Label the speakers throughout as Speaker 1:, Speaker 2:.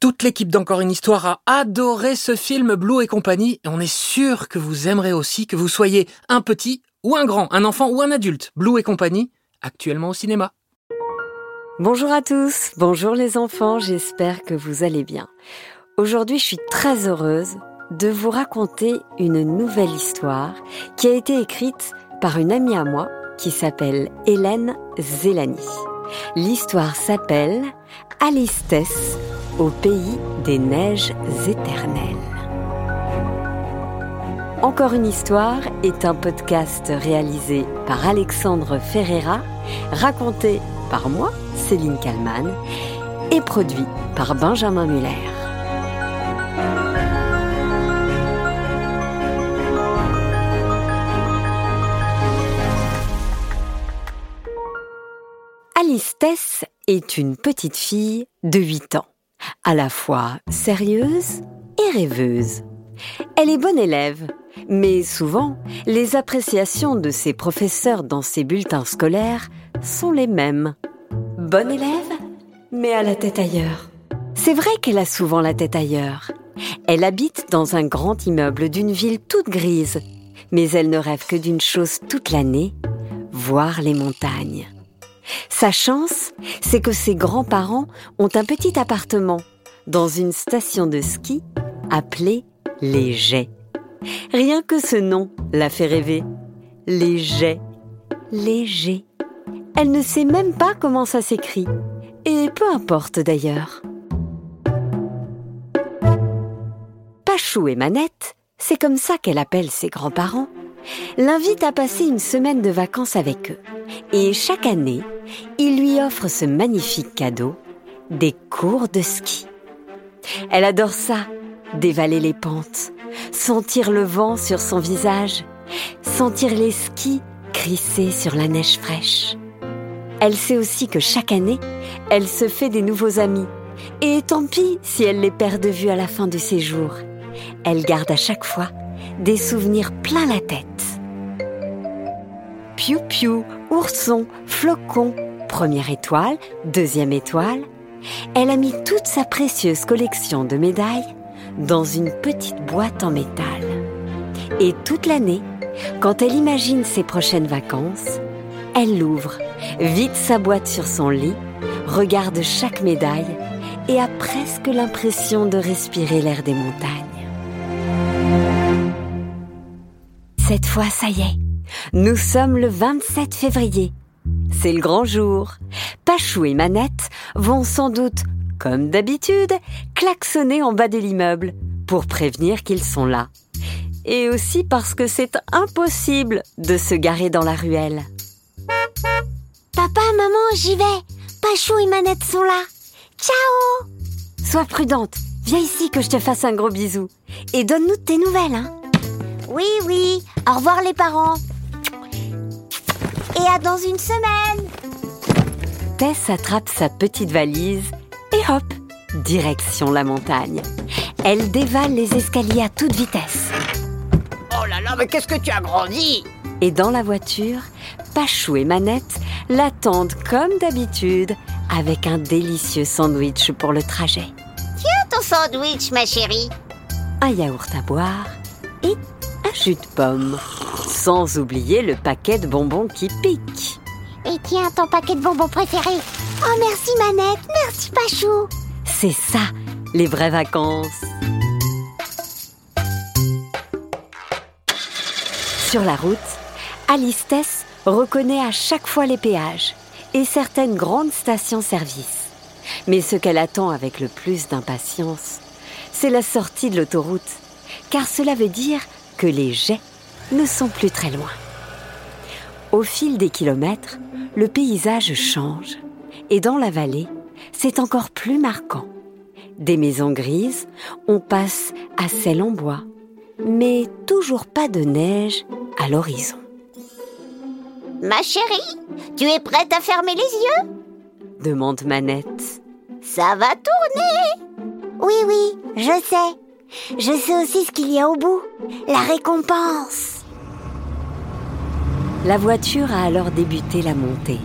Speaker 1: Toute l'équipe d'Encore une histoire a adoré ce film Blue et compagnie et on est sûr que vous aimerez aussi que vous soyez un petit ou un grand, un enfant ou un adulte. Blue et compagnie, actuellement au cinéma.
Speaker 2: Bonjour à tous, bonjour les enfants, j'espère que vous allez bien. Aujourd'hui, je suis très heureuse de vous raconter une nouvelle histoire qui a été écrite par une amie à moi qui s'appelle Hélène Zelani. L'histoire s'appelle Alistès au pays des neiges éternelles. Encore une histoire est un podcast réalisé par Alexandre Ferreira, raconté par moi, Céline Kalman, et produit par Benjamin Muller. Alice Tess est une petite fille de 8 ans à la fois sérieuse et rêveuse. Elle est bonne élève, mais souvent, les appréciations de ses professeurs dans ses bulletins scolaires sont les mêmes. Bonne élève, mais à la tête ailleurs. C'est vrai qu'elle a souvent la tête ailleurs. Elle habite dans un grand immeuble d'une ville toute grise, mais elle ne rêve que d'une chose toute l'année, voir les montagnes. Sa chance, c'est que ses grands-parents ont un petit appartement dans une station de ski appelée Les. Rien que ce nom la fait rêver. Les Jets. Elle ne sait même pas comment ça s'écrit. Et peu importe d'ailleurs. Pachou et Manette, c'est comme ça qu'elle appelle ses grands-parents, l'invitent à passer une semaine de vacances avec eux. Et chaque année, ils lui offrent ce magnifique cadeau, des cours de ski. Elle adore ça, dévaler les pentes, sentir le vent sur son visage, sentir les skis crisser sur la neige fraîche. Elle sait aussi que chaque année, elle se fait des nouveaux amis. Et tant pis si elle les perd de vue à la fin du séjour. Elle garde à chaque fois des souvenirs plein la tête. Piou-piou, ourson, flocon, première étoile, deuxième étoile, elle a mis toute sa précieuse collection de médailles dans une petite boîte en métal. Et toute l'année, quand elle imagine ses prochaines vacances, elle l'ouvre, vide sa boîte sur son lit, regarde chaque médaille et a presque l'impression de respirer l'air des montagnes. Cette fois, ça y est, nous sommes le 27 février. C'est le grand jour. Pachou et Manette vont sans doute, comme d'habitude, klaxonner en bas de l'immeuble pour prévenir qu'ils sont là. Et aussi parce que c'est impossible de se garer dans la ruelle.
Speaker 3: Papa, maman, j'y vais. Pachou et Manette sont là. Ciao
Speaker 2: Sois prudente. Viens ici que je te fasse un gros bisou. Et donne-nous tes nouvelles, hein.
Speaker 3: Oui, oui. Au revoir les parents. Et à dans une semaine
Speaker 2: Tess attrape sa petite valise et hop, direction la montagne. Elle dévale les escaliers à toute vitesse.
Speaker 4: Oh là là, mais qu'est-ce que tu as grandi?
Speaker 2: Et dans la voiture, Pachou et Manette l'attendent comme d'habitude avec un délicieux sandwich pour le trajet.
Speaker 3: Tiens ton sandwich, ma chérie.
Speaker 2: Un yaourt à boire et jus de pomme. Sans oublier le paquet de bonbons qui pique.
Speaker 3: Et tiens ton paquet de bonbons préféré. Oh merci Manette, merci Pachou.
Speaker 2: C'est ça, les vraies vacances. Sur la route, Alice Tess reconnaît à chaque fois les péages et certaines grandes stations-service. Mais ce qu'elle attend avec le plus d'impatience, c'est la sortie de l'autoroute, car cela veut dire que les jets ne sont plus très loin. Au fil des kilomètres, le paysage change et dans la vallée, c'est encore plus marquant. Des maisons grises, on passe à celles en bois, mais toujours pas de neige à l'horizon.
Speaker 3: Ma chérie, tu es prête à fermer les yeux?
Speaker 2: Demande Manette.
Speaker 3: Ça va tourner? Oui, oui, je sais. Je sais aussi ce qu'il y a au bout. La récompense.
Speaker 2: La voiture a alors débuté la montée.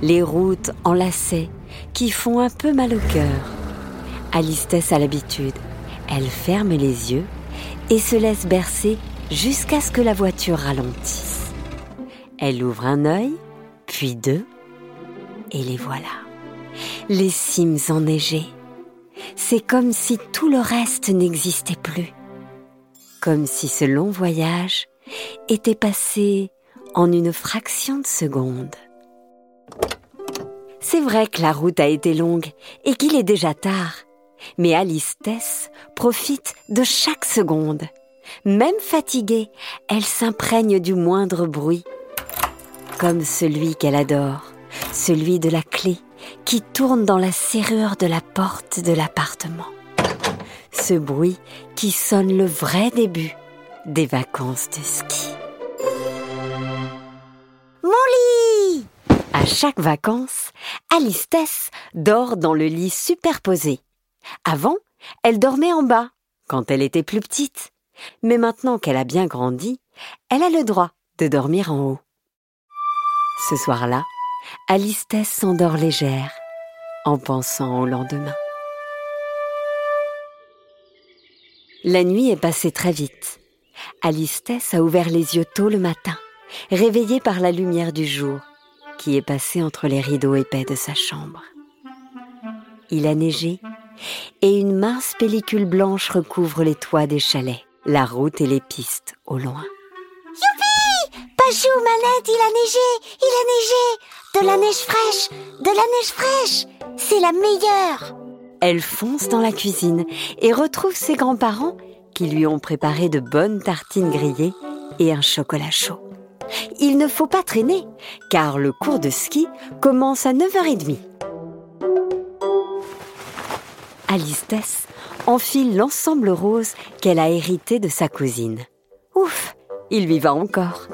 Speaker 2: Les routes enlacées qui font un peu mal au cœur. Alistès a l'habitude. Elle ferme les yeux et se laisse bercer jusqu'à ce que la voiture ralentisse. Elle ouvre un œil, puis deux, et les voilà. Les cimes enneigées. C'est comme si tout le reste n'existait plus. Comme si ce long voyage était passé en une fraction de seconde. C'est vrai que la route a été longue et qu'il est déjà tard. Mais Alice Tess profite de chaque seconde. Même fatiguée, elle s'imprègne du moindre bruit. Comme celui qu'elle adore, celui de la clé qui tourne dans la serrure de la porte de l'appartement. Ce bruit qui sonne le vrai début des vacances de ski.
Speaker 3: Mon lit
Speaker 2: À chaque vacances, Alice Tess dort dans le lit superposé. Avant, elle dormait en bas, quand elle était plus petite. Mais maintenant qu'elle a bien grandi, elle a le droit de dormir en haut. Ce soir-là, Alice Tess s'endort légère, en pensant au lendemain. La nuit est passée très vite. Alice Tess a ouvert les yeux tôt le matin, réveillée par la lumière du jour qui est passée entre les rideaux épais de sa chambre. Il a neigé et une mince pellicule blanche recouvre les toits des chalets, la route et les pistes au loin.
Speaker 3: Youpi Pachou, Manette, il a neigé Il a neigé De la neige fraîche De la neige fraîche C'est la meilleure
Speaker 2: Elle fonce dans la cuisine et retrouve ses grands-parents qui lui ont préparé de bonnes tartines grillées et un chocolat chaud. Il ne faut pas traîner, car le cours de ski commence à 9h30. Alice enfile l'ensemble rose qu'elle a hérité de sa cousine. Ouf, il lui va encore.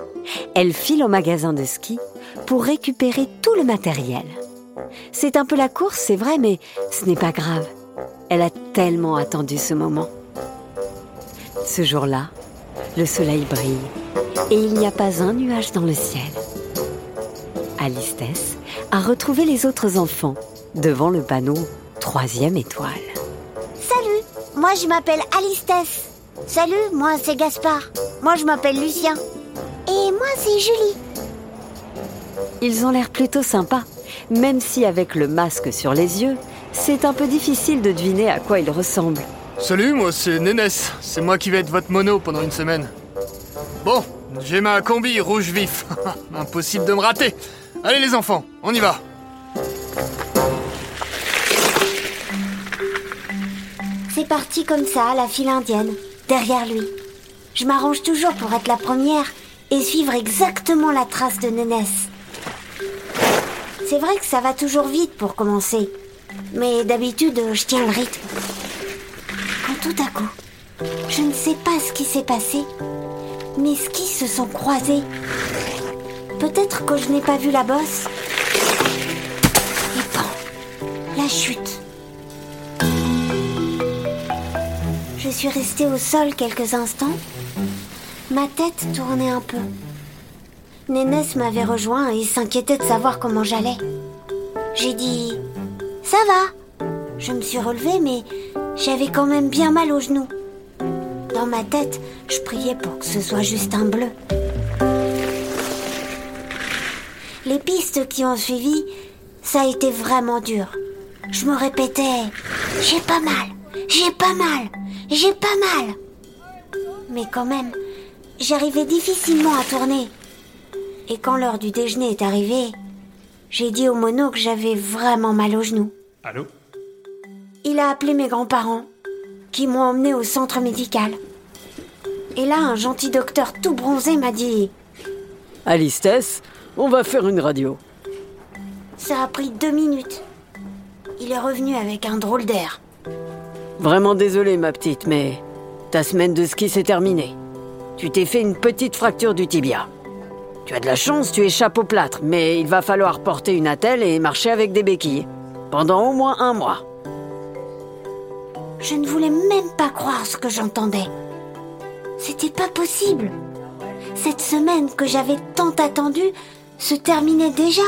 Speaker 2: Elle file au magasin de ski pour récupérer tout le matériel. C'est un peu la course, c'est vrai, mais ce n'est pas grave. Elle a tellement attendu ce moment. Ce jour-là, le soleil brille et il n'y a pas un nuage dans le ciel. Alice Tess a retrouvé les autres enfants devant le panneau Troisième étoile.
Speaker 3: Salut Moi, je m'appelle Alice Tess. Salut, moi, c'est Gaspard. Moi, je m'appelle Lucien. Et moi, c'est Julie.
Speaker 2: Ils ont l'air plutôt sympas, même si avec le masque sur les yeux, c'est un peu difficile de deviner à quoi ils ressemblent.
Speaker 1: Salut, moi c'est Nénès. C'est moi qui vais être votre mono pendant une semaine. Bon, j'ai ma combi rouge vif. Impossible de me rater. Allez les enfants, on y va.
Speaker 3: C'est parti comme ça, la file indienne, derrière lui. Je m'arrange toujours pour être la première et suivre exactement la trace de Nénès. C'est vrai que ça va toujours vite pour commencer, mais d'habitude, je tiens le rythme. Quand tout à coup, je ne sais pas ce qui s'est passé, mes skis se sont croisés. Peut-être que je n'ai pas vu la bosse. Et bon, la chute. Je suis restée au sol quelques instants. Ma tête tournait un peu. Nénès m'avait rejoint et s'inquiétait de savoir comment j'allais. J'ai dit Ça va? Je me suis relevée, mais j'avais quand même bien mal aux genoux. Dans ma tête, je priais pour que ce soit juste un bleu. Les pistes qui ont suivi, ça a été vraiment dur. Je me répétais J'ai pas mal, j'ai pas mal, j'ai pas mal. Mais quand même, j'arrivais difficilement à tourner. Et quand l'heure du déjeuner est arrivée, j'ai dit au mono que j'avais vraiment mal aux genoux.
Speaker 1: Allô?
Speaker 3: Il a appelé mes grands-parents, qui m'ont emmené au centre médical. Et là, un gentil docteur tout bronzé m'a dit
Speaker 5: Alice Tess, on va faire une radio.
Speaker 3: Ça a pris deux minutes. Il est revenu avec un drôle d'air.
Speaker 5: Vraiment désolé, ma petite, mais ta semaine de ski s'est terminée. Tu t'es fait une petite fracture du tibia. Tu as de la chance, tu échappes au plâtre, mais il va falloir porter une attelle et marcher avec des béquilles. Pendant au moins un mois.
Speaker 2: Je ne voulais même pas croire ce que j'entendais. C'était pas possible. Cette semaine que j'avais tant attendue se terminait déjà.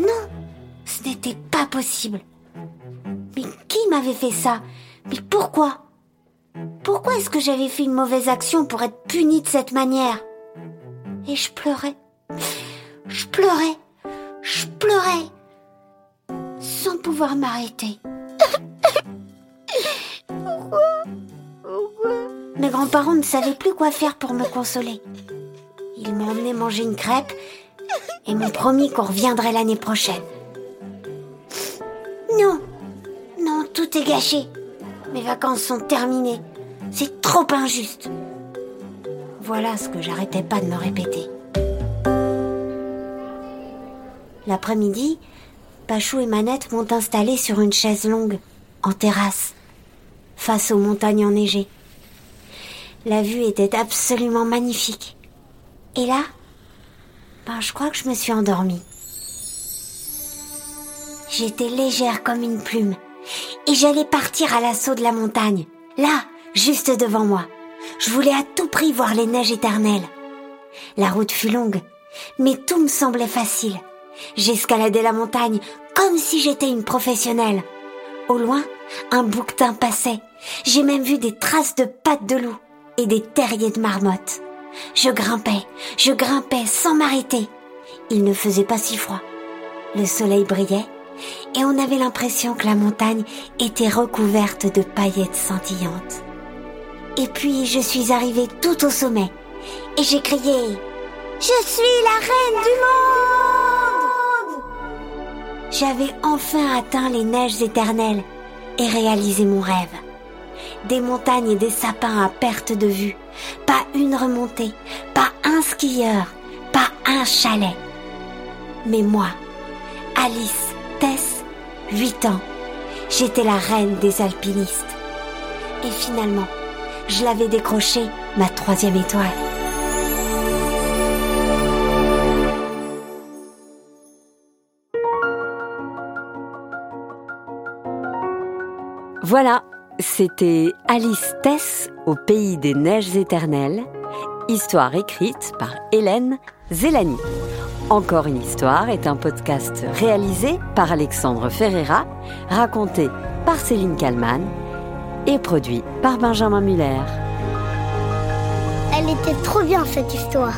Speaker 2: Non, ce n'était pas possible. Mais qui m'avait fait ça? Mais pourquoi? Pourquoi est-ce que j'avais fait une mauvaise action pour être punie de cette manière? Et je pleurais. Je pleurais. Je pleurais. Sans pouvoir m'arrêter. Mes grands-parents ne savaient plus quoi faire pour me consoler. Ils m'ont emmené manger une crêpe et m'ont promis qu'on reviendrait l'année prochaine. Non, non, tout est gâché. Mes vacances sont terminées. C'est trop injuste. Voilà ce que j'arrêtais pas de me répéter. L'après-midi, Pachou et Manette m'ont installé sur une chaise longue, en terrasse, face aux montagnes enneigées. La vue était absolument magnifique. Et là, ben, je crois que je me suis endormie. J'étais légère comme une plume et j'allais partir à l'assaut de la montagne, là, juste devant moi. Je voulais à tout prix voir les neiges éternelles. La route fut longue, mais tout me semblait facile. J'escaladais la montagne comme si j'étais une professionnelle. Au loin, un bouquetin passait. J'ai même vu des traces de pattes de loup et des terriers de marmottes. Je grimpais, je grimpais sans m'arrêter. Il ne faisait pas si froid. Le soleil brillait et on avait l'impression que la montagne était recouverte de paillettes scintillantes. Et puis je suis arrivée tout au sommet et j'ai crié ⁇ Je suis la reine du monde !⁇ J'avais enfin atteint les neiges éternelles et réalisé mon rêve des montagnes et des sapins à perte de vue. Pas une remontée, pas un skieur, pas un chalet. Mais moi, Alice Tess, 8 ans, j'étais la reine des alpinistes. Et finalement, je l'avais décroché, ma troisième étoile.
Speaker 6: Voilà, c'était Alice Tess au pays des neiges éternelles, histoire écrite par Hélène Zélani. Encore une histoire est un podcast réalisé par Alexandre Ferreira, raconté par Céline Kallmann et produit par Benjamin Muller.
Speaker 7: Elle était trop bien cette histoire.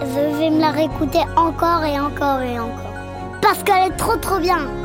Speaker 7: Je vais me la réécouter encore et encore et encore. Parce qu'elle est trop trop bien.